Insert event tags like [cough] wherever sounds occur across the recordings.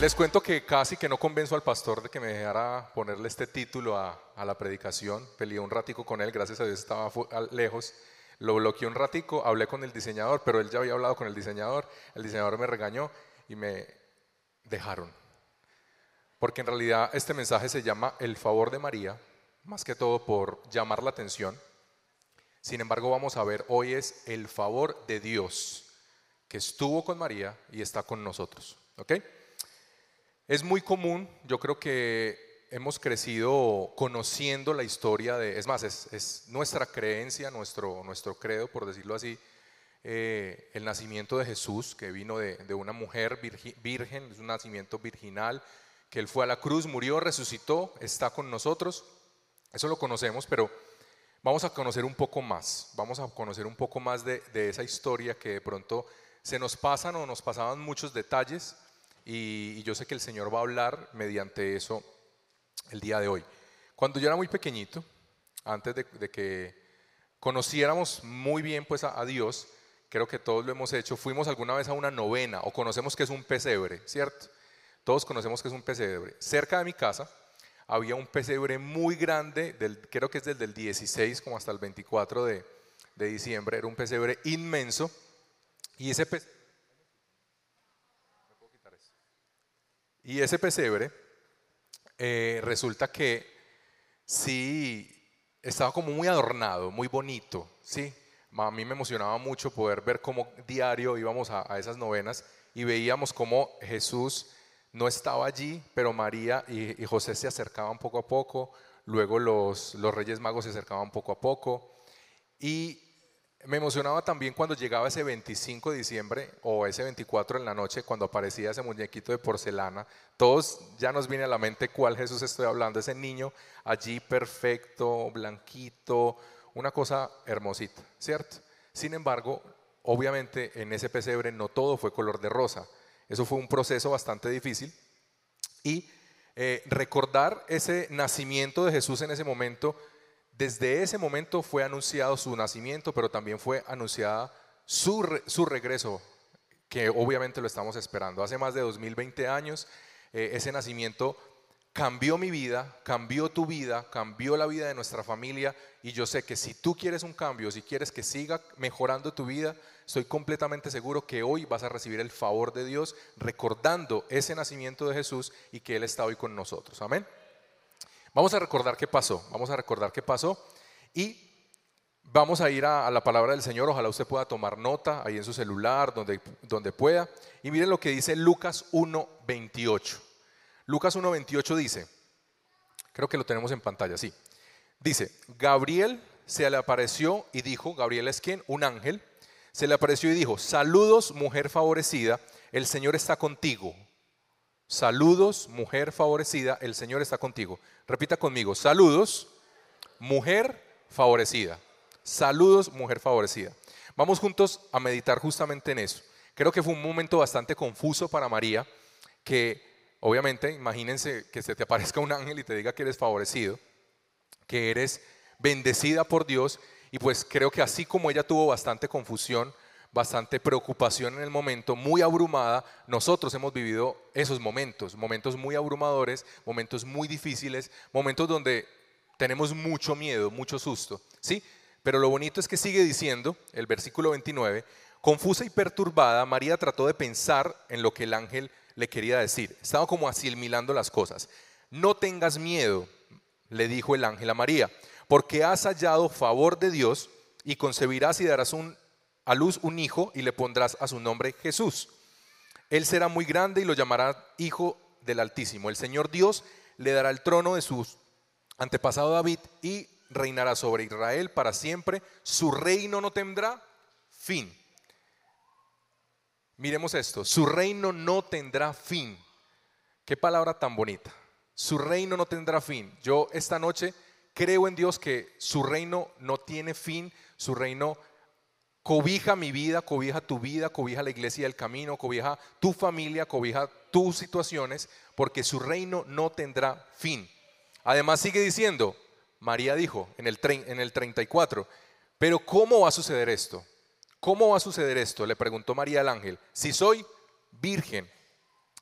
Les cuento que casi que no convenzo al pastor de que me dejara ponerle este título a, la predicación. Peleé un ratico con él, gracias a Dios estaba lejos. Lo bloqueé un ratico, hablé con el diseñador, pero él ya había hablado con el diseñador. El diseñador me regañó y me dejaron. Porque en realidad este mensaje se llama El favor de María, más que todo por llamar la atención. Sin embargo, vamos a ver hoy es el favor de Dios que estuvo con María y está con nosotros. ¿Ok? Es muy común, yo creo que hemos crecido conociendo la historia de, es más, es, nuestra creencia, nuestro, nuestro credo, por decirlo así, eh, el nacimiento de Jesús, que vino de, una mujer virgen, es un nacimiento virginal, que Él fue a la cruz, murió, resucitó, está con nosotros. Eso lo conocemos, pero vamos a conocer un poco más, vamos a conocer un poco más de, de esa historia que de pronto se nos pasan o nos pasaban muchos detalles y, yo sé que el Señor va a hablar mediante eso el día de hoy. Cuando yo era muy pequeñito, antes de, que conociéramos muy bien pues a, Dios, creo que todos lo hemos hecho, fuimos alguna vez a una novena o conocemos que es un pesebre, ¿cierto? Todos conocemos que es un pesebre. Cerca de mi casa había un pesebre muy grande, del, creo que es desde el 16 como hasta el 24 de, de diciembre, era un pesebre inmenso. Y ese pesebre Y ese pesebre eh, resulta que sí estaba como muy adornado, muy bonito, ¿sí? A mí me emocionaba mucho poder ver cómo diario íbamos a, esas novenas y veíamos cómo Jesús no estaba allí, pero María y, José se acercaban poco a poco, luego los, los Reyes Magos se acercaban poco a poco y me emocionaba también cuando llegaba ese 25 de diciembre o ese 24 en la noche, cuando aparecía ese muñequito de porcelana. Todos ya nos viene a la mente cuál Jesús estoy hablando, ese niño allí perfecto, blanquito, una cosa hermosita, ¿cierto? Sin embargo, obviamente en ese pesebre no todo fue color de rosa. Eso fue un proceso bastante difícil. Y eh, recordar ese nacimiento de Jesús en ese momento desde ese momento fue anunciado su nacimiento, pero también fue anunciada su, regreso, que obviamente lo estamos esperando. Hace más de 2020 años, eh, ese nacimiento cambió mi vida, cambió tu vida, cambió la vida de nuestra familia y yo sé que si tú quieres un cambio, si quieres que siga mejorando tu vida, estoy completamente seguro que hoy vas a recibir el favor de Dios recordando ese nacimiento de Jesús y que Él está hoy con nosotros. Amén. Vamos a recordar qué pasó, vamos a recordar qué pasó y vamos a ir a, la palabra del Señor. Ojalá usted pueda tomar nota ahí en su celular, donde, donde pueda. Y miren lo que dice Lucas 1.28. Lucas 1.28 dice, creo que lo tenemos en pantalla, sí. Dice, Gabriel se le apareció y dijo, Gabriel es quien, un ángel, se le apareció y dijo, saludos mujer favorecida, el Señor está contigo. Saludos, mujer favorecida, el Señor está contigo. Repita conmigo, saludos, mujer favorecida. Saludos, mujer favorecida. Vamos juntos a meditar justamente en eso. Creo que fue un momento bastante confuso para María, que obviamente, imagínense que se te aparezca un ángel y te diga que eres favorecido, que eres bendecida por Dios, y pues creo que así como ella tuvo bastante confusión, bastante preocupación en el momento, muy abrumada. Nosotros hemos vivido esos momentos, momentos muy abrumadores, momentos muy difíciles, momentos donde tenemos mucho miedo, mucho susto, ¿sí? Pero lo bonito es que sigue diciendo el versículo 29, confusa y perturbada, María trató de pensar en lo que el ángel le quería decir. Estaba como asimilando las cosas. No tengas miedo, le dijo el ángel a María, porque has hallado favor de Dios y concebirás y darás un a luz un hijo y le pondrás a su nombre Jesús. Él será muy grande y lo llamará Hijo del Altísimo. El Señor Dios le dará el trono de su antepasado David y reinará sobre Israel para siempre. Su reino no tendrá fin. Miremos esto, su reino no tendrá fin. Qué palabra tan bonita. Su reino no tendrá fin. Yo esta noche creo en Dios que su reino no tiene fin, su reino Cobija mi vida, cobija tu vida, cobija la iglesia del camino, cobija tu familia, cobija tus situaciones, porque su reino no tendrá fin. Además sigue diciendo, María dijo en el, en el 34, pero ¿cómo va a suceder esto? ¿Cómo va a suceder esto? Le preguntó María al ángel, si soy virgen.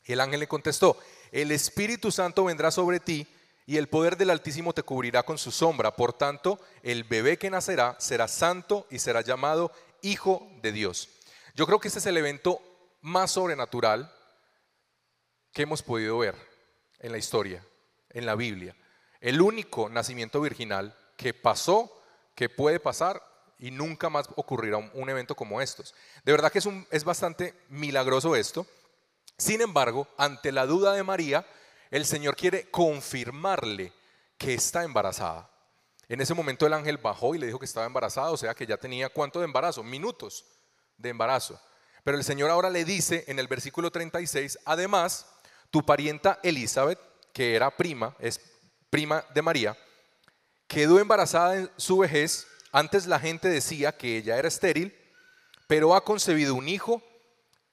El ángel le contestó, el Espíritu Santo vendrá sobre ti y el poder del Altísimo te cubrirá con su sombra. Por tanto, el bebé que nacerá será santo y será llamado Hijo de Dios. Yo creo que este es el evento más sobrenatural que hemos podido ver en la historia, en la Biblia. El único nacimiento virginal que pasó, que puede pasar y nunca más ocurrirá un, evento como estos. De verdad que es, es bastante milagroso esto. Sin embargo, ante la duda de María, el Señor quiere confirmarle que está embarazada. En ese momento el ángel bajó y le dijo que estaba embarazada, o sea que ya tenía cuánto de embarazo, minutos de embarazo. Pero el Señor ahora le dice en el versículo 36, además, tu parienta Elizabeth, que era prima, es prima de María, quedó embarazada en su vejez. Antes la gente decía que ella era estéril, pero ha concebido un hijo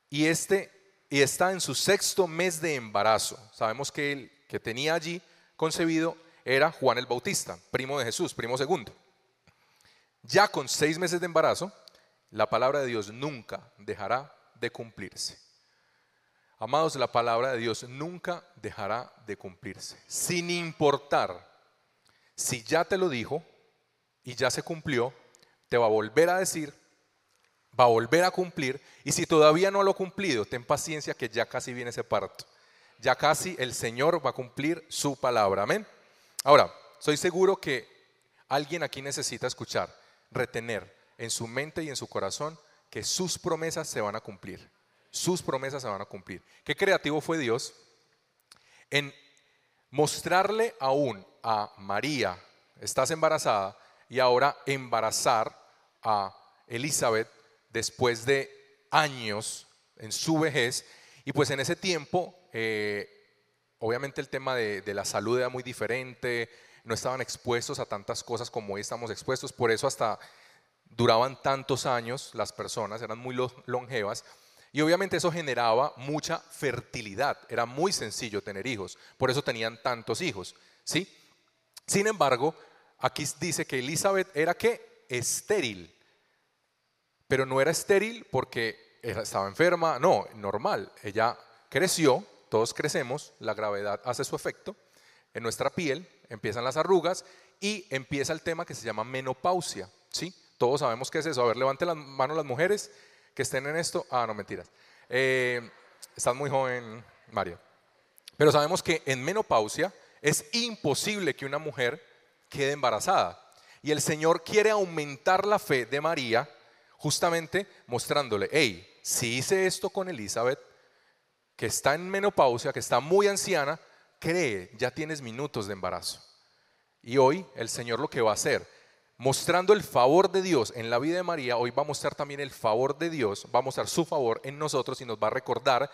y este y está en su sexto mes de embarazo. Sabemos que el que tenía allí concebido era Juan el Bautista, primo de Jesús, primo segundo. Ya con seis meses de embarazo, la palabra de Dios nunca dejará de cumplirse. Amados, la palabra de Dios nunca dejará de cumplirse, sin importar si ya te lo dijo y ya se cumplió, te va a volver a decir va a volver a cumplir y si todavía no lo ha cumplido, ten paciencia que ya casi viene ese parto. Ya casi el Señor va a cumplir su palabra. Amén. Ahora, soy seguro que alguien aquí necesita escuchar, retener en su mente y en su corazón que sus promesas se van a cumplir. Sus promesas se van a cumplir. Qué creativo fue Dios en mostrarle aún a María, estás embarazada, y ahora embarazar a Elizabeth después de años en su vejez. Y pues en ese tiempo, eh, obviamente el tema de, la salud era muy diferente, no estaban expuestos a tantas cosas como hoy estamos expuestos, por eso hasta duraban tantos años las personas, eran muy longevas. Y obviamente eso generaba mucha fertilidad, era muy sencillo tener hijos, por eso tenían tantos hijos, ¿sí? Sin embargo, aquí dice que Elizabeth era que estéril pero no era estéril porque estaba enferma, no, normal. Ella creció, todos crecemos, la gravedad hace su efecto en nuestra piel, empiezan las arrugas y empieza el tema que se llama menopausia, ¿sí? Todos sabemos qué es eso. A ver, levante las manos las mujeres que estén en esto. Ah, no, mentiras. Eh, estás muy joven, Mario. Pero sabemos que en menopausia es imposible que una mujer quede embarazada. Y el Señor quiere aumentar la fe de María justamente mostrándole, hey, si hice esto con Elizabeth, que está en menopausia, que está muy anciana, cree, ya tienes minutos de embarazo. Y hoy el Señor lo que va a hacer, mostrando el favor de Dios en la vida de María, hoy va a mostrar también el favor de Dios, va a mostrar su favor en nosotros y nos va a recordar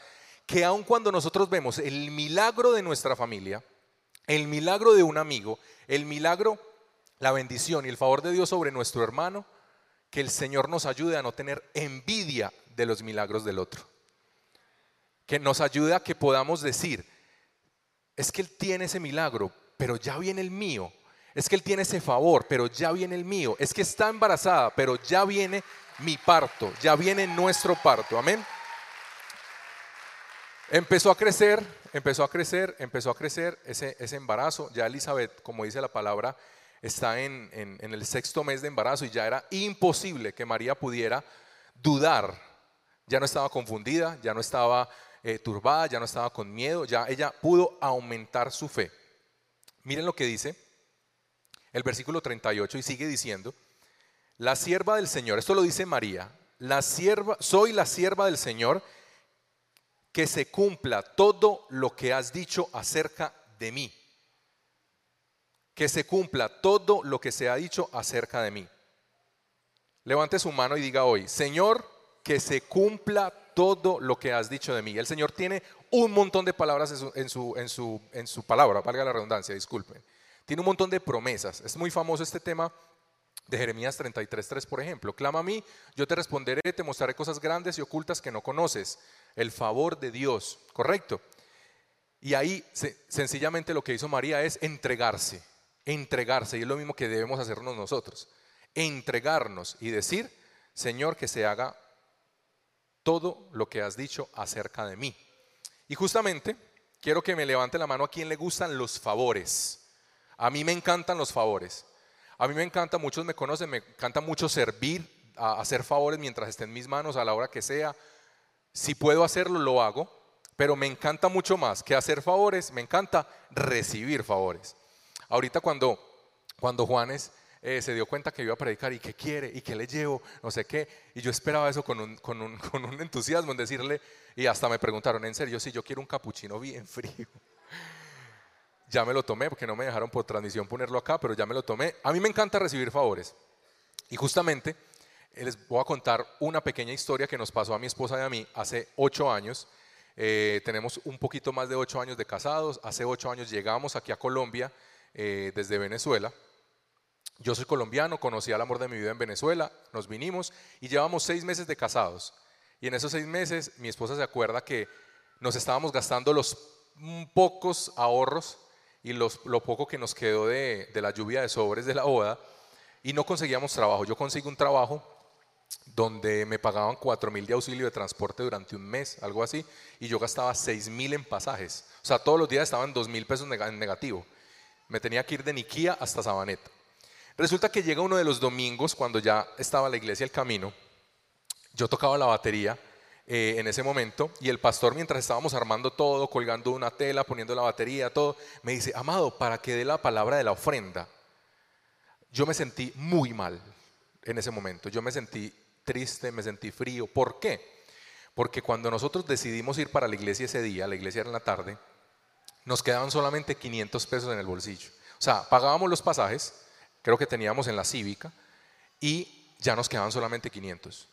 que aun cuando nosotros vemos el milagro de nuestra familia, el milagro de un amigo, el milagro, la bendición y el favor de Dios sobre nuestro hermano, que el Señor nos ayude a no tener envidia de los milagros del otro. Que nos ayude a que podamos decir, es que Él tiene ese milagro, pero ya viene el mío. Es que Él tiene ese favor, pero ya viene el mío. Es que está embarazada, pero ya viene mi parto, ya viene nuestro parto. Amén. Empezó a crecer, empezó a crecer, empezó a crecer ese, ese embarazo. Ya Elizabeth, como dice la palabra, está en, el sexto mes de embarazo y ya era imposible que María pudiera dudar. Ya no estaba confundida, ya no estaba eh, turbada, ya no estaba con miedo, ya ella pudo aumentar su fe. Miren lo que dice el versículo 38 y sigue diciendo, la sierva del Señor, esto lo dice María, la sierva, soy la sierva del Señor, que se cumpla todo lo que has dicho acerca de mí que se cumpla todo lo que se ha dicho acerca de mí. Levante su mano y diga hoy, Señor, que se cumpla todo lo que has dicho de mí. El Señor tiene un montón de palabras en su, en su, en su, palabra, valga la redundancia, disculpen. Tiene un montón de promesas. Es muy famoso este tema de Jeremías 33.3, por ejemplo. Clama a mí, yo te responderé, te mostraré cosas grandes y ocultas que no conoces. El favor de Dios, ¿correcto? Y ahí sencillamente lo que hizo María es entregarse entregarse, y es lo mismo que debemos hacernos nosotros, entregarnos y decir, Señor, que se haga todo lo que has dicho acerca de mí. Y justamente quiero que me levante la mano a quien le gustan los favores. A mí me encantan los favores. A mí me encanta, muchos me conocen, me encanta mucho servir, hacer favores mientras esté en mis manos, a la hora que sea. Si puedo hacerlo, lo hago, pero me encanta mucho más que hacer favores, me encanta recibir favores. Ahorita cuando, cuando Juanes eh, se dio cuenta que iba a predicar y qué quiere y qué le llevo, no sé qué, y yo esperaba eso con un, con un, [laughs] con un entusiasmo en decirle, y hasta me preguntaron, en serio, si yo quiero un capuchino bien frío. [laughs] Ya me lo tomé, porque no me dejaron por transmisión ponerlo acá, pero ya me lo tomé. A mí me encanta recibir favores. Y justamente eh, les voy a contar una pequeña historia que nos pasó a mi esposa y a mí hace ocho años. Eh, tenemos un poquito más de ocho años de casados. Hace ocho años llegamos aquí a Colombia eh, desde Venezuela. Yo soy colombiano, conocí al amor de mi vida en Venezuela, nos vinimos y llevamos seis meses de casados. Y en esos seis meses mi esposa se acuerda que nos estábamos gastando los pocos ahorros y lo poco que nos quedó de, de la lluvia de sobres de la boda y no conseguíamos trabajo. Yo consigo un trabajo donde me pagaban 4 mil de auxilio de transporte durante un mes, algo así, y yo gastaba 6 mil en pasajes. O sea, todos los días estaban 2 mil pesos en negativo. Me tenía que ir de Niquía hasta Sabaneta. Resulta que llega uno de los domingos, cuando ya estaba la iglesia el camino, yo tocaba la batería eh, en ese momento y el pastor mientras estábamos armando todo, colgando una tela, poniendo la batería, todo, me dice, amado, para que dé la palabra de la ofrenda. Yo me sentí muy mal en ese momento, yo me sentí triste, me sentí frío. ¿Por qué? Porque cuando nosotros decidimos ir para la iglesia ese día, la iglesia era en la tarde, nos quedaban solamente 500 pesos en el bolsillo. O sea, pagábamos los pasajes, creo que teníamos en la cívica, y ya nos quedaban solamente 500.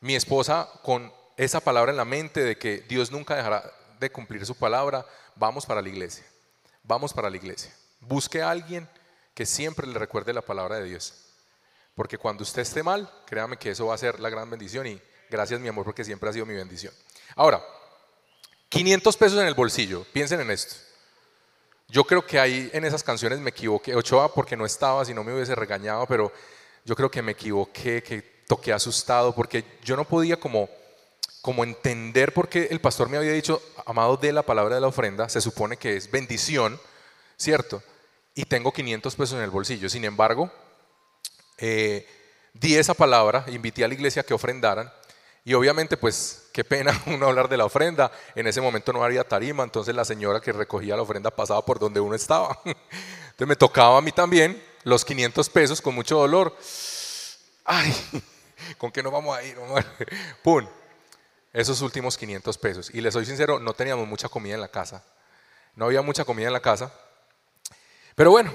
Mi esposa, con esa palabra en la mente de que Dios nunca dejará de cumplir su palabra, vamos para la iglesia. Vamos para la iglesia. Busque a alguien que siempre le recuerde la palabra de Dios. Porque cuando usted esté mal, créame que eso va a ser la gran bendición y gracias mi amor porque siempre ha sido mi bendición. Ahora, 500 pesos en el bolsillo, piensen en esto. Yo creo que ahí en esas canciones me equivoqué, Ochoa porque no estaba, si no me hubiese regañado, pero yo creo que me equivoqué, que toqué asustado, porque yo no podía como, como entender por qué el pastor me había dicho, amado de la palabra de la ofrenda, se supone que es bendición, ¿cierto? Y tengo 500 pesos en el bolsillo. Sin embargo, eh, di esa palabra, invité a la iglesia a que ofrendaran. Y obviamente, pues, qué pena [laughs] uno hablar de la ofrenda. En ese momento no había tarima, entonces la señora que recogía la ofrenda pasaba por donde uno estaba. [laughs] Entonces me tocaba a mí también los 500 pesos con mucho dolor. Ay, [laughs] ¿con qué no vamos a ir? ¡Pum! Esos últimos 500 pesos. Y les soy sincero, no teníamos mucha comida en la casa. No había mucha comida en la casa. Pero bueno,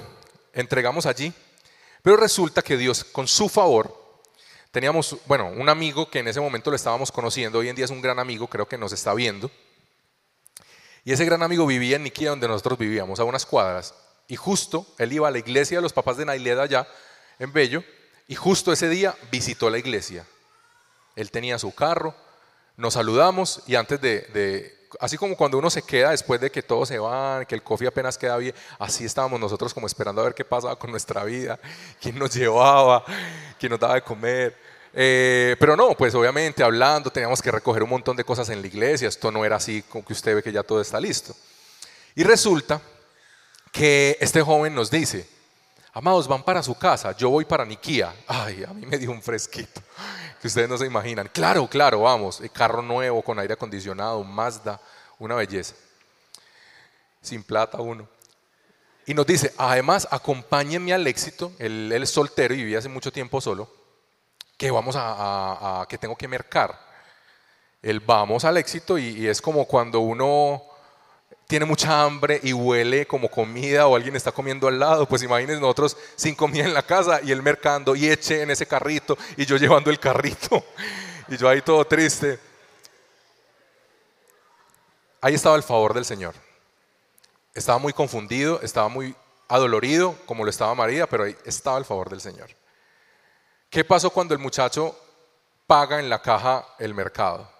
entregamos allí pero resulta que Dios, con su favor, teníamos, bueno, un amigo que en ese momento lo estábamos conociendo, hoy en día es un gran amigo, creo que nos está viendo. Y ese gran amigo vivía en Niquía, donde nosotros vivíamos, a unas cuadras. Y justo él iba a la iglesia de los papás de Naileda allá, en Bello, y justo ese día visitó la iglesia. Él tenía su carro, nos saludamos y antes de así como cuando uno se queda después de que todos se van, que el coffee apenas queda bien, así estábamos nosotros como esperando a ver qué pasaba con nuestra vida, quién nos llevaba, quién nos daba de comer. Eh, pero no, pues obviamente hablando, teníamos que recoger un montón de cosas en la iglesia, esto no era así como que usted ve que ya todo está listo. Y resulta que este joven nos dice, amados, van para su casa, yo voy para Niquía. Ay, a mí me dio un fresquito que ustedes no se imaginan. Claro, claro, vamos, el carro nuevo con aire acondicionado, Mazda, una belleza. Sin plata uno. Y nos dice, además, acompáñenme al éxito, él, es soltero y vivía hace mucho tiempo solo, que vamos a, que tengo que mercar. El vamos al éxito y es como cuando uno tiene mucha hambre y huele como comida o alguien está comiendo al lado, pues imagínense nosotros sin comida en la casa y él mercando y eche en ese carrito y yo llevando el carrito [laughs] y yo ahí todo triste. Ahí estaba el favor del Señor. Estaba muy confundido, estaba muy adolorido, como lo estaba María, pero ahí estaba el favor del Señor. ¿Qué pasó cuando el muchacho paga en la caja el mercado?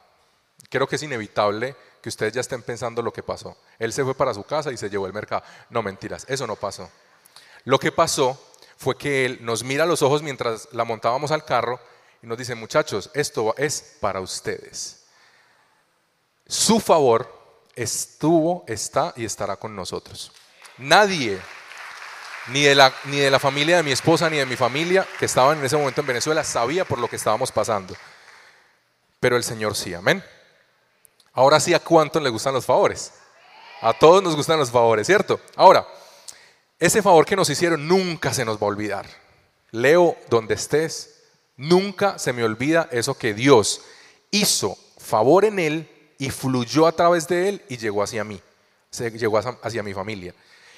Creo que es inevitable que ustedes ya estén pensando lo que pasó. Él se fue para su casa y se llevó el mercado. No, mentiras, eso no pasó. Lo que pasó fue que él nos mira los ojos mientras la montábamos al carro y nos dice, muchachos, esto es para ustedes. Su favor estuvo, está y estará con nosotros. Nadie, ni de, la, ni de la familia de mi esposa, ni de mi familia que estaban en ese momento en Venezuela, sabía por lo que estábamos pasando. Pero el Señor sí, amén. Ahora sí, ¿a cuántos le gustan los favores? A todos nos gustan los favores, ¿cierto? Ahora, ese favor que nos hicieron nunca se nos va a olvidar. Leo donde estés, nunca se me olvida eso que Dios hizo favor en él y fluyó a través de él y llegó hacia mí, llegó hacia mi familia.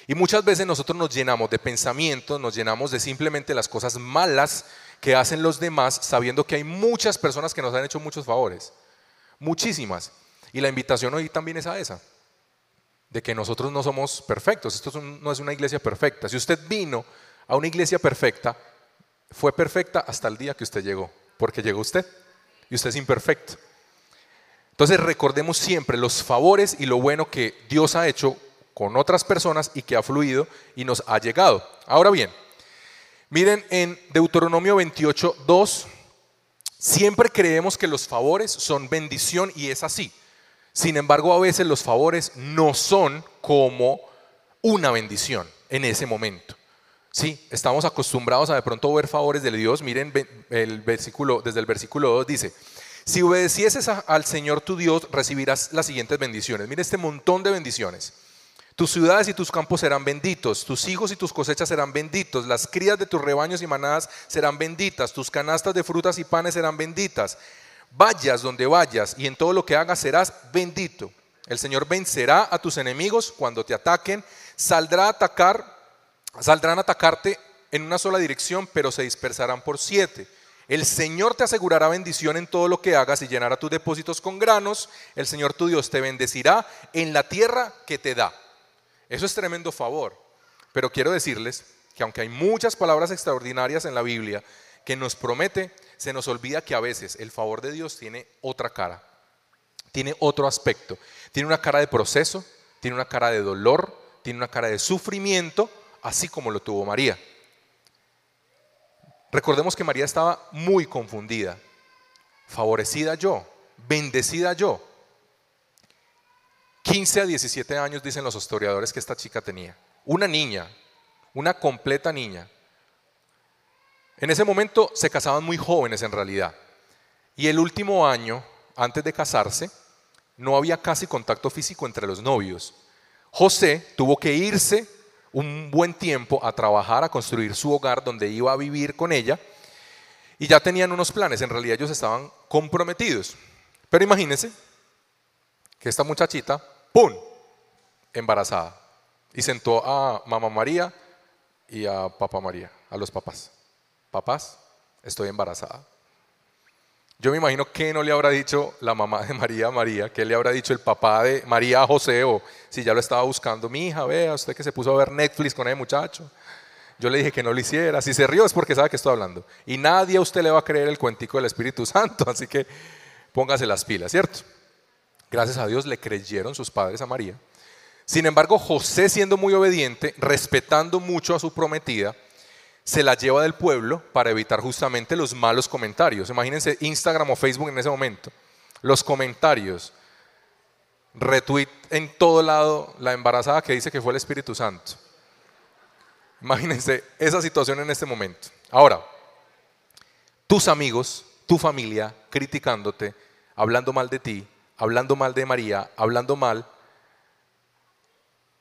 Y muchas veces nosotros nos llenamos de pensamientos, nos llenamos de simplemente las cosas malas que hacen los demás, sabiendo que hay muchas personas que nos han hecho muchos favores, muchísimas. Y la invitación hoy también es a esa, de que nosotros no somos perfectos, esto no es una iglesia perfecta. Si usted vino a una iglesia perfecta, fue perfecta hasta el día que usted llegó, porque llegó usted y usted es imperfecto. Entonces recordemos siempre los favores y lo bueno que Dios ha hecho con otras personas y que ha fluido y nos ha llegado. Ahora bien, miren en Deuteronomio 28, 2, siempre creemos que los favores son bendición y es así. Sin embargo, a veces los favores no son como una bendición en ese momento. Sí, estamos acostumbrados a de pronto ver favores de Dios. Miren el versículo, desde el versículo 2 dice, si obedecieses al Señor tu Dios, recibirás las siguientes bendiciones. Mire este montón de bendiciones. Tus ciudades y tus campos serán benditos, tus hijos y tus cosechas serán benditos, las crías de tus rebaños y manadas serán benditas, tus canastas de frutas y panes serán benditas. Vayas donde vayas y en todo lo que hagas serás bendito. El Señor vencerá a tus enemigos cuando te ataquen, saldrá a atacar, saldrán a atacarte en una sola dirección, pero se dispersarán por siete. El Señor te asegurará bendición en todo lo que hagas y llenará tus depósitos con granos. El Señor tu Dios te bendecirá en la tierra que te da. Eso es tremendo favor. Pero quiero decirles que aunque hay muchas palabras extraordinarias en la Biblia que nos promete, se nos olvida que a veces el favor de Dios tiene otra cara, tiene otro aspecto. Tiene una cara de proceso, tiene una cara de dolor, tiene una cara de sufrimiento, así como lo tuvo María. Recordemos que María estaba muy confundida. Favorecida yo, bendecida yo. 15 a 17 años dicen los historiadores que esta chica tenía. Una niña, una completa niña. En ese momento se casaban muy jóvenes en realidad. Y el último año, antes de casarse, no había casi contacto físico entre los novios. José tuvo que irse un buen tiempo a trabajar, a construir su hogar donde iba a vivir con ella. Y ya tenían unos planes, en realidad ellos estaban comprometidos. Pero imagínense que esta muchachita, ¡pum!, embarazada. Y sentó a mamá María y a papá María, a los papás. Papás, estoy embarazada. Yo me imagino que no le habrá dicho la mamá de María a María, que le habrá dicho el papá de María a José, o si ya lo estaba buscando, mi hija, vea, usted que se puso a ver Netflix con ese muchacho. Yo le dije que no lo hiciera. Si se rió es porque sabe que estoy hablando. Y nadie a usted le va a creer el cuentico del Espíritu Santo, [laughs] así que póngase las pilas, ¿cierto? Gracias a Dios le creyeron sus padres a María. Sin embargo, José, siendo muy obediente, respetando mucho a su prometida, se la lleva del pueblo para evitar justamente los malos comentarios. Imagínense Instagram o Facebook en ese momento. Los comentarios. Retweet en todo lado la embarazada que dice que fue el Espíritu Santo. Imagínense esa situación en este momento. Ahora, tus amigos, tu familia, criticándote, hablando mal de ti, hablando mal de María, hablando mal,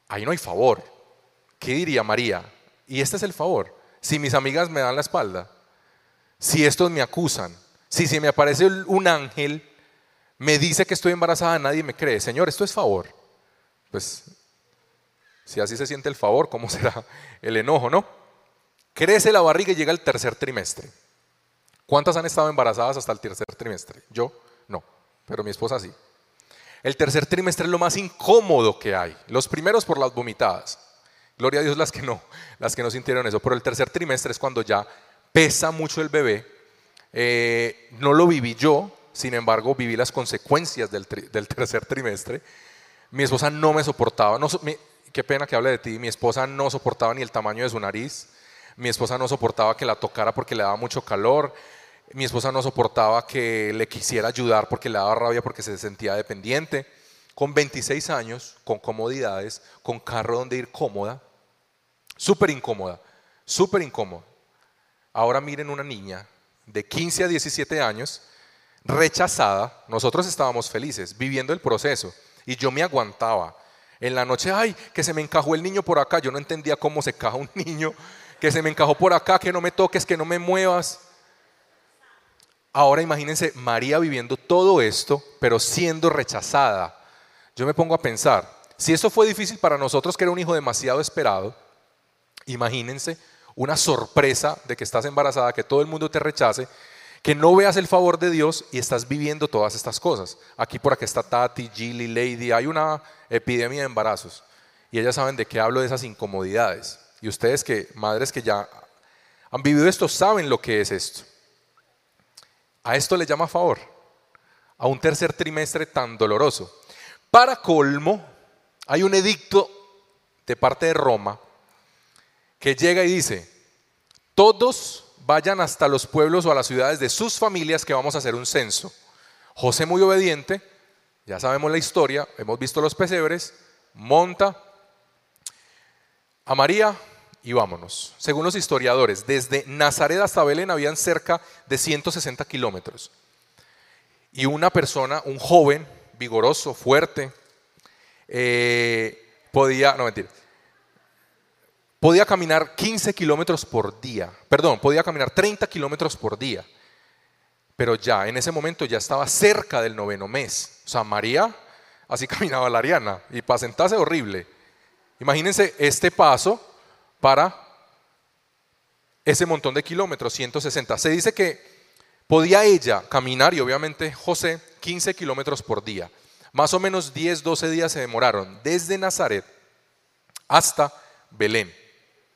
ahí no hay favor. ¿Qué diría María? Y este es el favor si mis amigas me dan la espalda, si estos me acusan, si se me aparece un ángel, me dice que estoy embarazada, nadie me cree. Señor, esto es favor. Pues, si así se siente el favor, ¿cómo [laughs] será el enojo, no? Crece la barriga y llega el tercer trimestre. ¿Cuántas han estado embarazadas hasta el tercer trimestre? Yo no, pero mi esposa sí. El tercer trimestre es lo más incómodo que hay. Los primeros por las vomitadas. Gloria a Dios las que no, las que no sintieron eso. Pero el tercer trimestre es cuando ya pesa mucho el bebé. Eh, no lo viví yo, sin embargo, viví las consecuencias del, tercer trimestre. Mi esposa no me soportaba, no, qué pena que hable de ti, mi esposa no soportaba ni el tamaño de su nariz, mi esposa no soportaba que la tocara porque le daba mucho calor, mi esposa no soportaba que le quisiera ayudar porque le daba rabia porque se sentía dependiente con 26 años, con comodidades, con carro donde ir cómoda, súper incómoda, súper incómoda. Ahora miren una niña de 15 a 17 años, rechazada, nosotros estábamos felices, viviendo el proceso, y yo me aguantaba. En la noche, ay, que se me encajó el niño por acá, yo no entendía cómo se caja un [laughs] niño, que se me encajó por acá, que no me toques, que no me muevas. Ahora imagínense María viviendo todo esto, pero siendo rechazada, yo me pongo a pensar, si eso fue difícil para nosotros, que era un hijo demasiado esperado, imagínense una sorpresa de que estás embarazada, que todo el mundo te rechace, que no veas el favor de Dios y estás viviendo todas estas cosas. Aquí por aquí está Tati, Gilly, Lady, hay una epidemia de embarazos y ellas saben de qué hablo de esas incomodidades. Y ustedes que, madres que ya han vivido esto, saben lo que es esto. A esto le llama favor, a un tercer trimestre tan doloroso. Para colmo, hay un edicto de parte de Roma que llega y dice, todos vayan hasta los pueblos o a las ciudades de sus familias que vamos a hacer un censo. José muy obediente, ya sabemos la historia, hemos visto los pesebres, monta a María y vámonos. Según los historiadores, desde Nazaret hasta Belén habían cerca de 160 kilómetros. Y una persona, un joven, vigoroso, fuerte, eh, podía, no mentir, podía caminar 15 kilómetros por día, perdón, podía caminar 30 kilómetros por día, pero ya en ese momento ya estaba cerca del noveno mes. O sea, María, así [laughs] caminaba la Ariana, y para sentarse horrible. Imagínense este paso para ese montón de kilómetros, 160. Se dice que podía ella caminar, y obviamente José, 15 kilómetros por día. Más o menos 10, 12 días se demoraron desde Nazaret hasta Belén.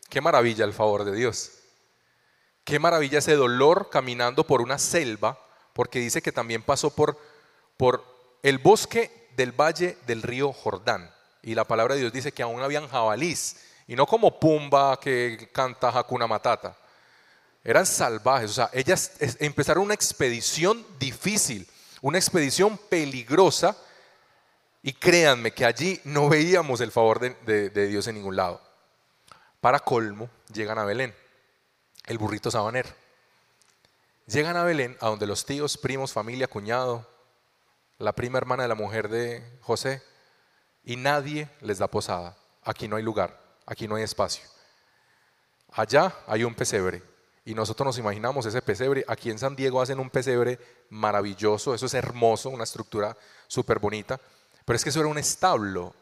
Qué maravilla el favor de Dios. Qué maravilla ese dolor caminando por una selva, porque dice que también pasó por, por el bosque del valle del río Jordán. Y la palabra de Dios dice que aún habían jabalís, y no como Pumba que canta Hakuna Matata. Eran salvajes, o sea, ellas empezaron una expedición difícil, una expedición peligrosa y créanme que allí no veíamos el favor de, Dios en ningún lado. Para colmo, llegan a Belén, el burrito sabanero. Llegan a Belén, a donde los tíos, primos, familia, cuñado, la prima hermana de la mujer de José, y nadie les da posada. Aquí no hay lugar, aquí no hay espacio. Allá hay un pesebre, y nosotros nos imaginamos ese pesebre. Aquí en San Diego hacen un pesebre maravilloso, eso es hermoso, una estructura súper bonita. Pero es que eso era un establo.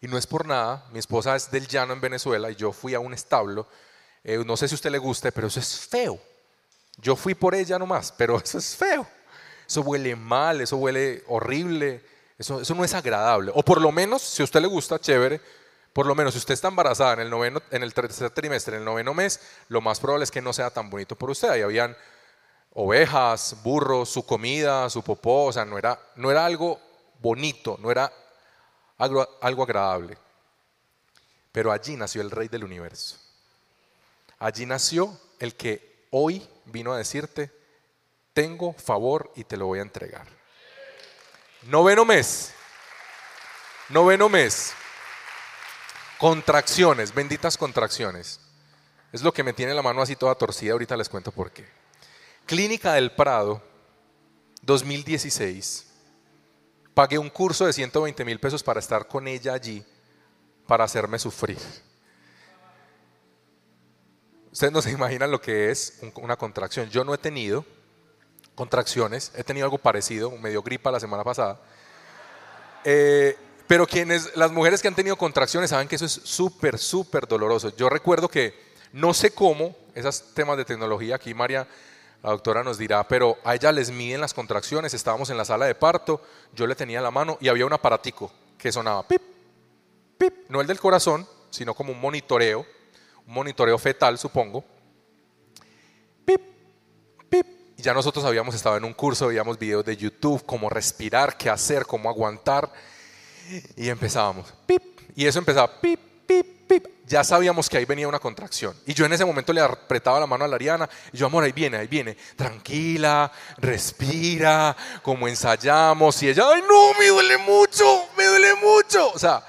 Y no es por nada, mi esposa es del llano en Venezuela y yo fui a un establo. Eh, no sé si a usted le guste, pero eso es feo. Yo fui por ella nomás, pero eso es feo. Eso huele mal, eso huele horrible, eso, eso no es agradable. O por lo menos, si a usted le gusta, chévere, por lo menos si usted está embarazada en el, noveno, en el tercer trimestre, en el noveno mes, lo más probable es que no sea tan bonito por usted. Ahí habían ovejas, burros, su comida, su popó, o sea, no era, no era algo bonito, no era algo, algo agradable. Pero allí nació el rey del universo. Allí nació el que hoy vino a decirte, tengo favor y te lo voy a entregar. Noveno mes. Noveno mes. Contracciones, benditas contracciones. Es lo que me tiene la mano así toda torcida, ahorita les cuento por qué. Clínica del Prado, 2016. Pagué un curso de 120 mil pesos para estar con ella allí, para hacerme sufrir. Ustedes no se imaginan lo que es una contracción. Yo no he tenido contracciones, he tenido algo parecido, medio gripa la semana pasada. Eh, pero quienes, las mujeres que han tenido contracciones saben que eso es súper, súper doloroso. Yo recuerdo que no sé cómo, esos temas de tecnología, aquí María la doctora nos dirá, pero a ella les miden las contracciones, estábamos en la sala de parto, yo le tenía la mano y había un aparatico que sonaba pip, pip, no el del corazón, sino como un monitoreo, un monitoreo fetal, supongo. Pip, pip. Y ya nosotros habíamos estado en un curso, veíamos videos de YouTube, cómo respirar, qué hacer, cómo aguantar. Y empezábamos, pip, y eso empezaba, pip, pip, ya sabíamos que ahí venía una contracción. Y yo en ese momento le apretaba la mano a la Ariana y yo, amor, ahí viene, ahí viene. Tranquila, respira, como ensayamos. Y ella, ay, no, me duele mucho, me duele mucho. O sea,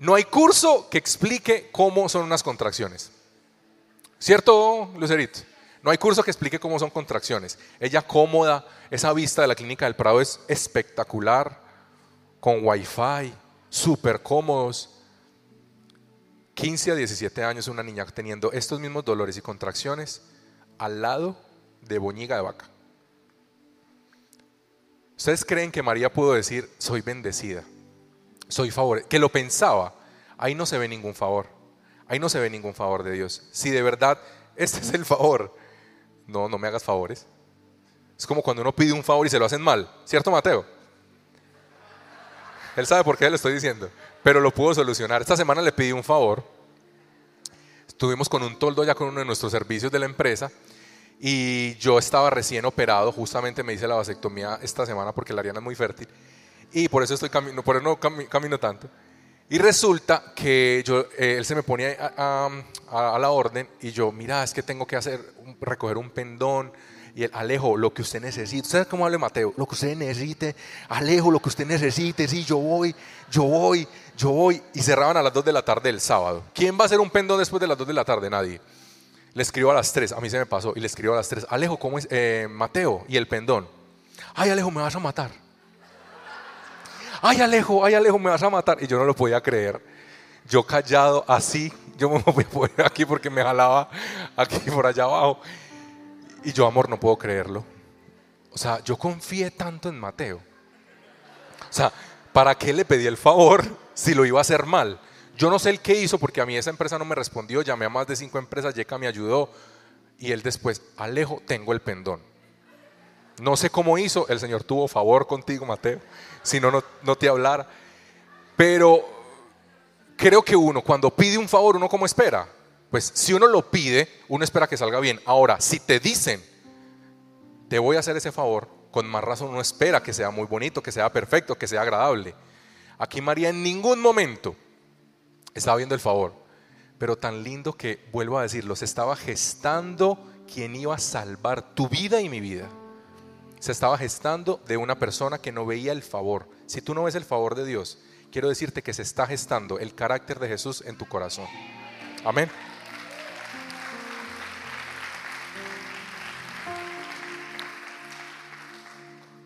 no hay curso que explique cómo son unas contracciones. ¿Cierto, Lucerito? No hay curso que explique cómo son contracciones. Ella cómoda, esa vista de la clínica del Prado es espectacular, con wifi, súper cómodos. 15 a 17 años una niña teniendo estos mismos dolores y contracciones al lado de boñiga de vaca. ¿Ustedes creen que María pudo decir, soy bendecida, soy favor? Que lo pensaba, ahí no se ve ningún favor, ahí no se ve ningún favor de Dios. Si de verdad este es el favor, no, no me hagas favores. Es como cuando uno pide un favor y se lo hacen mal, ¿cierto Mateo? Él sabe por qué le estoy diciendo, pero lo pudo solucionar. Esta semana le pedí un favor. Estuvimos con un toldo ya con uno de nuestros servicios de la empresa y yo estaba recién operado, justamente me hice la vasectomía esta semana porque la Ariana es muy fértil y por eso estoy camino, por eso no camino tanto. Y resulta que yo, eh, él se me pone a, a, la orden y yo, mira, es que tengo que hacer, recoger un pendón, y el Alejo, lo que usted necesite. ¿Usted cómo habla Mateo? Lo que usted necesite. Alejo, lo que usted necesite. Sí, yo voy, yo voy, yo voy. Y cerraban a las 2 de la tarde el sábado. ¿Quién va a hacer un pendón después de las 2 de la tarde? Nadie. Le escribo a las 3. A mí se me pasó. Y le escribo a las 3. Alejo, ¿cómo es? Eh, Mateo. Y el pendón. Ay, Alejo, me vas a matar. Ay, Alejo, ay, Alejo, me vas a matar. Y yo no lo podía creer. Yo callado así. Yo [laughs] me voy a poner aquí porque me jalaba aquí por allá abajo. Y yo, amor, no puedo creerlo. O sea, yo confié tanto en Mateo. O sea, ¿para qué le pedí el favor [laughs] si lo iba a hacer mal? Yo no sé el qué hizo porque a mí esa empresa no me respondió. Llamé a más de cinco empresas, Yeka me ayudó. Y él después, Alejo, tengo el pendón. No sé cómo hizo, el Señor tuvo favor contigo, Mateo. Si no, no te hablara. Pero creo que uno, cuando pide un favor, uno como espera pues si uno lo pide, uno espera que salga bien. Ahora, si te dicen, te voy a hacer ese favor, con más razón uno espera que sea muy bonito, que sea perfecto, que sea agradable. Aquí María en ningún momento estaba viendo el favor, pero tan lindo que, vuelvo a decirlo, se estaba gestando quien iba a salvar tu vida y mi vida. Se estaba gestando de una persona que no veía el favor. Si tú no ves el favor de Dios, quiero decirte que se está gestando el carácter de Jesús en tu corazón. Amén.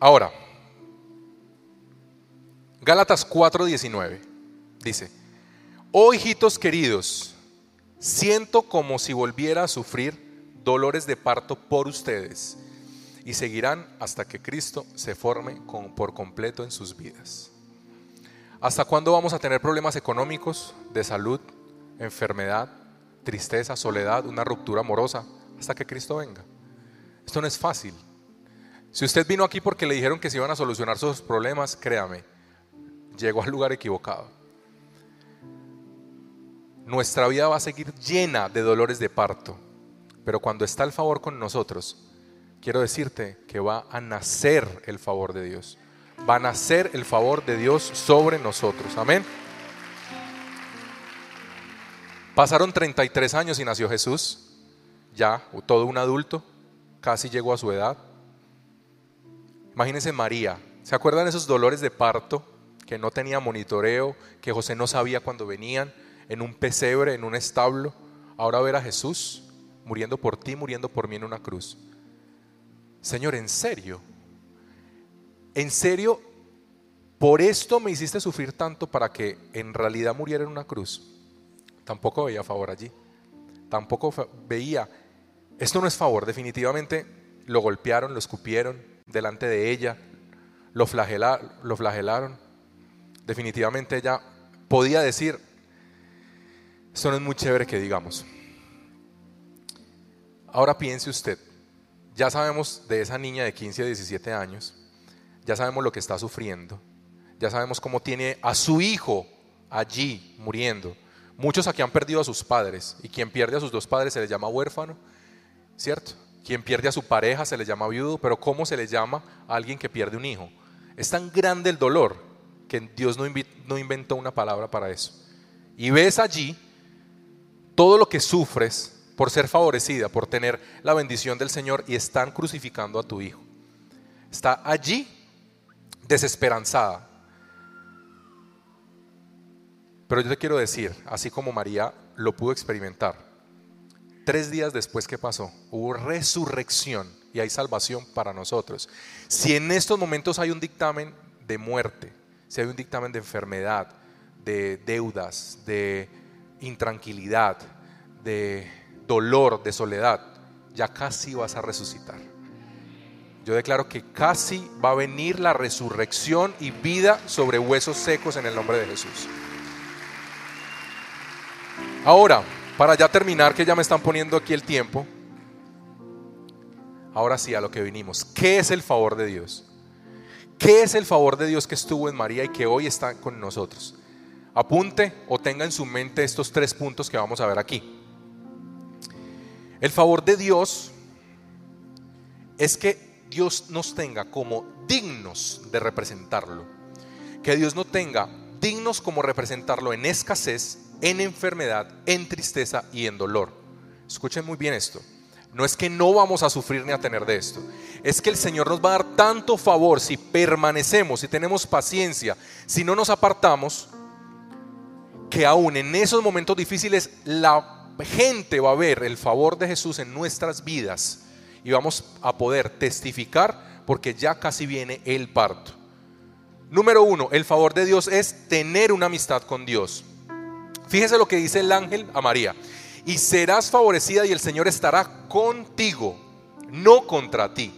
Ahora, Gálatas 4:19 dice, oh hijitos queridos, siento como si volviera a sufrir dolores de parto por ustedes y seguirán hasta que Cristo se forme por completo en sus vidas. ¿Hasta cuándo vamos a tener problemas económicos, de salud, enfermedad, tristeza, soledad, una ruptura amorosa? Hasta que Cristo venga. Esto no es fácil. Si usted vino aquí porque le dijeron que se iban a solucionar sus problemas, créame, llegó al lugar equivocado. Nuestra vida va a seguir llena de dolores de parto, pero cuando está el favor con nosotros, quiero decirte que va a nacer el favor de Dios. Va a nacer el favor de Dios sobre nosotros. Amén. Pasaron 33 años y nació Jesús, ya todo un adulto, casi llegó a su edad. Imagínense María. ¿Se acuerdan esos dolores de parto que no tenía monitoreo, que José no sabía cuando venían, en un pesebre, en un establo? Ahora ver a Jesús muriendo por ti, muriendo por mí en una cruz. Señor, ¿en serio? ¿En serio? ¿Por esto me hiciste sufrir tanto para que en realidad muriera en una cruz? Tampoco veía favor allí. Tampoco veía. Esto no es favor, definitivamente lo golpearon, lo escupieron, delante de ella, lo, lo flagelaron. Definitivamente ella podía decir, esto no es muy chévere que digamos. Ahora piense usted, ya sabemos de esa niña de 15 a 17 años, ya sabemos lo que está sufriendo, ya sabemos cómo tiene a su hijo allí muriendo. Muchos aquí han perdido a sus padres y quien pierde a sus dos padres se le llama huérfano, ¿cierto? Quien pierde a su pareja se le llama viudo, pero ¿cómo se le llama a alguien que pierde un hijo? Es tan grande el dolor que Dios no inventó una palabra para eso. Y ves allí todo lo que sufres por ser favorecida, por tener la bendición del Señor y están crucificando a tu hijo. Está allí desesperanzada. Pero yo te quiero decir, así como María lo pudo experimentar, tres días después que pasó, hubo resurrección y hay salvación para nosotros. Si en estos momentos hay un dictamen de muerte, si hay un dictamen de enfermedad, de deudas, de intranquilidad, de dolor, de soledad, ya casi vas a resucitar. Yo declaro que casi va a venir la resurrección y vida sobre huesos secos en el nombre de Jesús. Ahora, para ya terminar, que ya me están poniendo aquí el tiempo, ahora sí a lo que vinimos. ¿Qué es el favor de Dios? ¿Qué es el favor de Dios que estuvo en María y que hoy está con nosotros? Apunte o tenga en su mente estos tres puntos que vamos a ver aquí. El favor de Dios es que Dios nos tenga como dignos de representarlo. Que Dios no tenga dignos como representarlo en escasez, en enfermedad, en tristeza y en dolor. Escuchen muy bien esto. No es que no vamos a sufrir ni a tener de esto. Es que el Señor nos va a dar tanto favor si permanecemos, si tenemos paciencia, si no nos apartamos, que aún en esos momentos difíciles la gente va a ver el favor de Jesús en nuestras vidas y vamos a poder testificar porque ya casi viene el parto. Número uno, el favor de Dios es tener una amistad con Dios. Fíjese lo que dice el ángel a María. Y serás favorecida y el Señor estará contigo, no contra ti.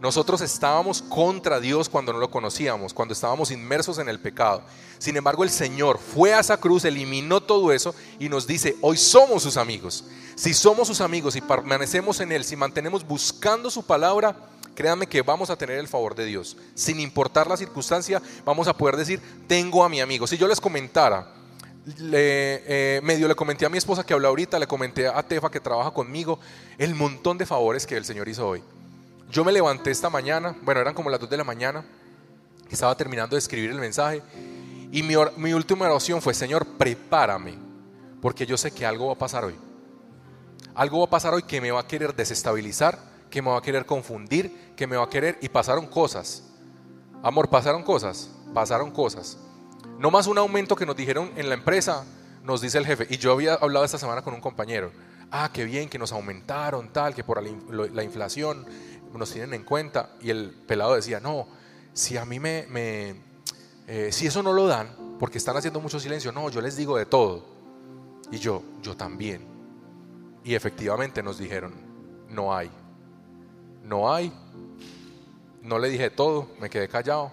Nosotros estábamos contra Dios cuando no lo conocíamos, cuando estábamos inmersos en el pecado. Sin embargo, el Señor fue a esa cruz, eliminó todo eso y nos dice, hoy somos sus amigos. Si somos sus amigos y permanecemos en Él, si mantenemos buscando su palabra, créanme que vamos a tener el favor de Dios. Sin importar la circunstancia, vamos a poder decir, tengo a mi amigo. Si yo les comentara, le, eh, medio le comenté a mi esposa que habla ahorita, le comenté a Tefa que trabaja conmigo, el montón de favores que el Señor hizo hoy. Yo me levanté esta mañana, bueno, eran como las 2 de la mañana, estaba terminando de escribir el mensaje y mi, mi última oración fue, Señor, prepárame, porque yo sé que algo va a pasar hoy. Algo va a pasar hoy que me va a querer desestabilizar, que me va a querer confundir, que me va a querer y pasaron cosas. Amor, pasaron cosas, pasaron cosas. No más un aumento que nos dijeron en la empresa, nos dice el jefe. Y yo había hablado esta semana con un compañero. Ah, qué bien que nos aumentaron, tal, que por la inflación nos tienen en cuenta. Y el pelado decía, no, si a mí me, eh, si eso no lo dan, porque están haciendo mucho silencio, no, yo les digo de todo. Y yo, yo también. Y efectivamente nos dijeron, no hay, no hay. No le dije todo, me quedé callado.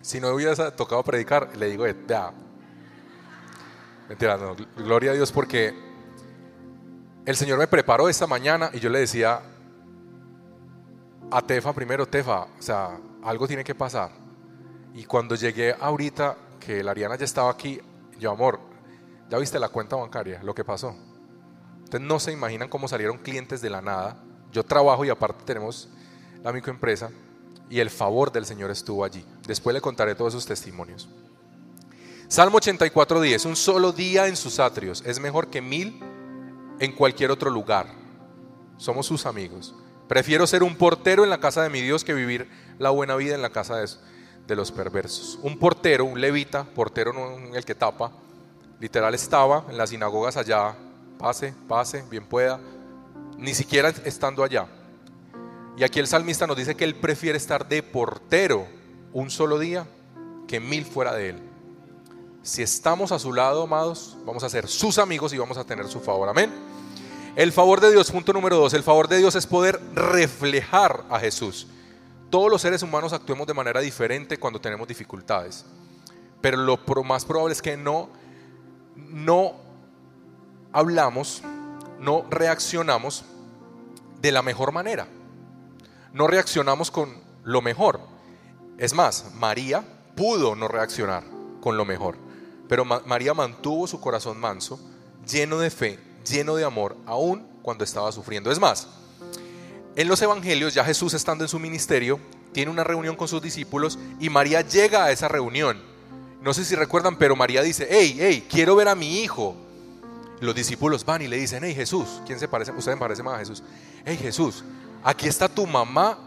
Si no hubiera tocado predicar, le digo, ya. Mentira, no, gloria a Dios porque el Señor me preparó esta mañana y yo le decía, a Tefa primero, Tefa, o sea, algo tiene que pasar. Y cuando llegué ahorita, que la Ariana ya estaba aquí, yo, amor, ya viste la cuenta bancaria, lo que pasó. Ustedes no se imaginan cómo salieron clientes de la nada. Yo trabajo y aparte tenemos la microempresa y el favor del Señor estuvo allí. Después le contaré todos esos testimonios. Salmo 84, 10. Un solo día en sus atrios es mejor que mil en cualquier otro lugar. Somos sus amigos. Prefiero ser un portero en la casa de mi Dios que vivir la buena vida en la casa de, los perversos. Un portero, un levita, portero no el que tapa, literal estaba en las sinagogas allá, pase, pase, bien pueda, ni siquiera estando allá. Y aquí el salmista nos dice que él prefiere estar de portero un solo día que mil fuera de él. Si estamos a su lado, amados, vamos a ser sus amigos y vamos a tener su favor. Amén. El favor de Dios, punto número dos, el favor de Dios es poder reflejar a Jesús. Todos los seres humanos actuemos de manera diferente cuando tenemos dificultades, pero lo más probable es que no, no hablamos, no reaccionamos de la mejor manera, no reaccionamos con lo mejor. Es más, María pudo no reaccionar con lo mejor, pero María mantuvo su corazón manso, lleno de fe, lleno de amor, aún cuando estaba sufriendo. Es más, en los evangelios, ya Jesús estando en su ministerio, tiene una reunión con sus discípulos y María llega a esa reunión. No sé si recuerdan, pero María dice, hey, hey, quiero ver a mi hijo. Los discípulos van y le dicen, hey Jesús, ¿quién se parece? Usted me parece más a Jesús. Hey Jesús, aquí está tu mamá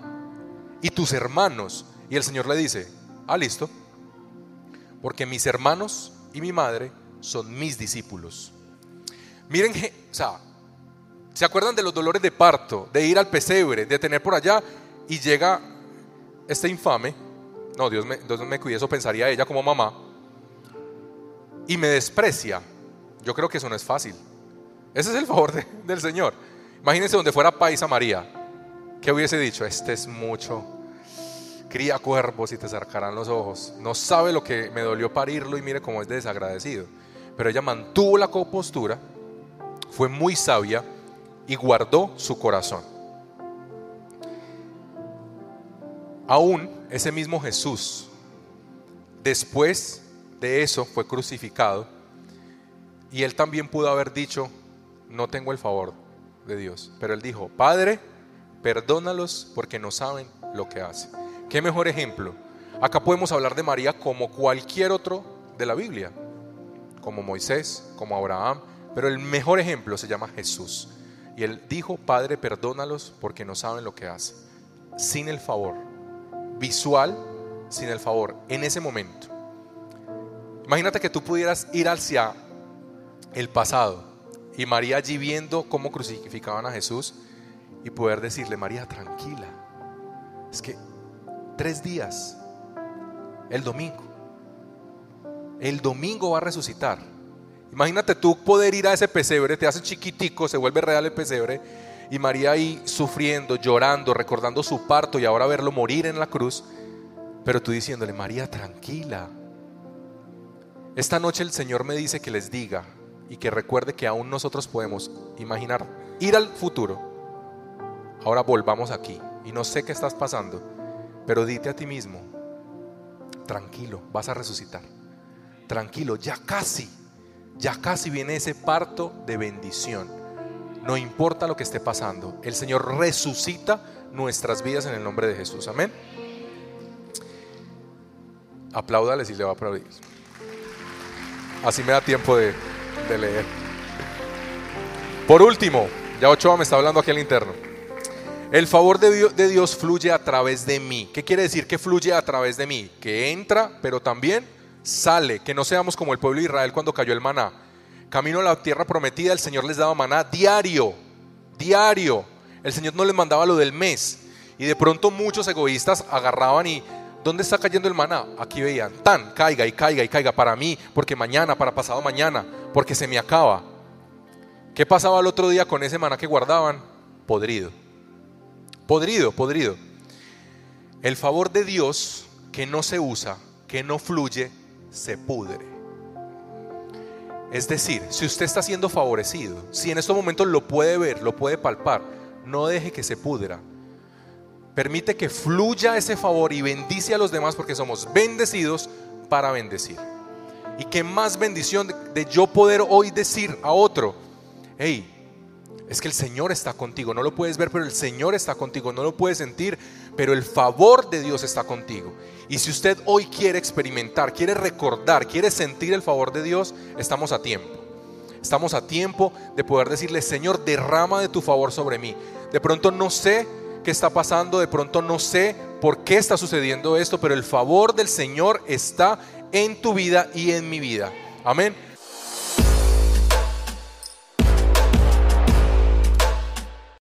y tus hermanos. Y el Señor le dice, ah, listo, porque mis hermanos y mi madre son mis discípulos. Miren, o sea, ¿se acuerdan de los dolores de parto, de ir al pesebre, de tener por allá y llega este infame? No, Dios me, Dios me eso pensaría ella como mamá. Y me desprecia. Yo creo que eso no es fácil. Ese es el favor del Señor. Imagínense donde fuera Paisa María. ¿Qué hubiese dicho? Este es mucho. Cría cuervos y te sacarán los ojos. No sabe lo que me dolió parirlo y mire cómo es desagradecido. Pero ella mantuvo la compostura, fue muy sabia y guardó su corazón. Aún ese mismo Jesús, después de eso, fue crucificado y él también pudo haber dicho, no tengo el favor de Dios. Pero él dijo, Padre, perdónalos porque no saben lo que hacen. ¿Qué mejor ejemplo? Acá podemos hablar de María como cualquier otro de la Biblia, como Moisés, como Abraham, pero el mejor ejemplo se llama Jesús. Y él dijo, Padre, perdónalos porque no saben lo que hacen. Sin el favor, visual, sin el favor, en ese momento. Imagínate que tú pudieras ir hacia el pasado y María allí viendo cómo crucificaban a Jesús y poder decirle, María, tranquila. Es que tres días, el domingo, el domingo va a resucitar. Imagínate tú poder ir a ese pesebre, te hace chiquitico, se vuelve real el pesebre, y María ahí sufriendo, llorando, recordando su parto y ahora verlo morir en la cruz, pero tú diciéndole, María, tranquila. Esta noche el Señor me dice que les diga, y que recuerde que aún nosotros podemos imaginar ir al futuro. Ahora volvamos aquí y no sé qué estás pasando, pero dite a ti mismo, tranquilo, vas a resucitar. Tranquilo, ya casi, ya casi viene ese parto de bendición. No importa lo que esté pasando, el Señor resucita nuestras vidas en el nombre de Jesús. Amén. Apláudale si le va a aplaudir. Así me da tiempo de de leer. Por último, ya Ochoa me está hablando aquí al interno. El favor de Dios, fluye a través de mí. ¿Qué quiere decir que fluye a través de mí? Que entra, pero también sale. Que no seamos como el pueblo de Israel cuando cayó el maná. Camino a la tierra prometida, el Señor les daba maná diario, diario. El Señor no les mandaba lo del mes. Y de pronto muchos egoístas agarraban y ¿Dónde está cayendo el maná? Aquí veían, tan, caiga y caiga y caiga para mí, porque mañana, para pasado mañana, porque se me acaba. ¿Qué pasaba el otro día con ese maná que guardaban? Podrido. Podrido, podrido. El favor de Dios que no se usa, que no fluye, se pudre. Es decir, si usted está siendo favorecido, si en estos momentos lo puede ver, lo puede palpar, no deje que se pudra Permite que fluya ese favor y bendice a los demás porque somos bendecidos para bendecir. Y qué más bendición de, yo poder hoy decir a otro, hey, es que el Señor está contigo, no lo puedes ver, pero el Señor está contigo, no lo puedes sentir, pero el favor de Dios está contigo. Y si usted hoy quiere experimentar, quiere recordar, quiere sentir el favor de Dios, estamos a tiempo. Estamos a tiempo de poder decirle, Señor, derrama de tu favor sobre mí. De pronto no sé qué está pasando, de pronto no sé por qué está sucediendo esto, pero el favor del Señor está en tu vida y en mi vida. Amén.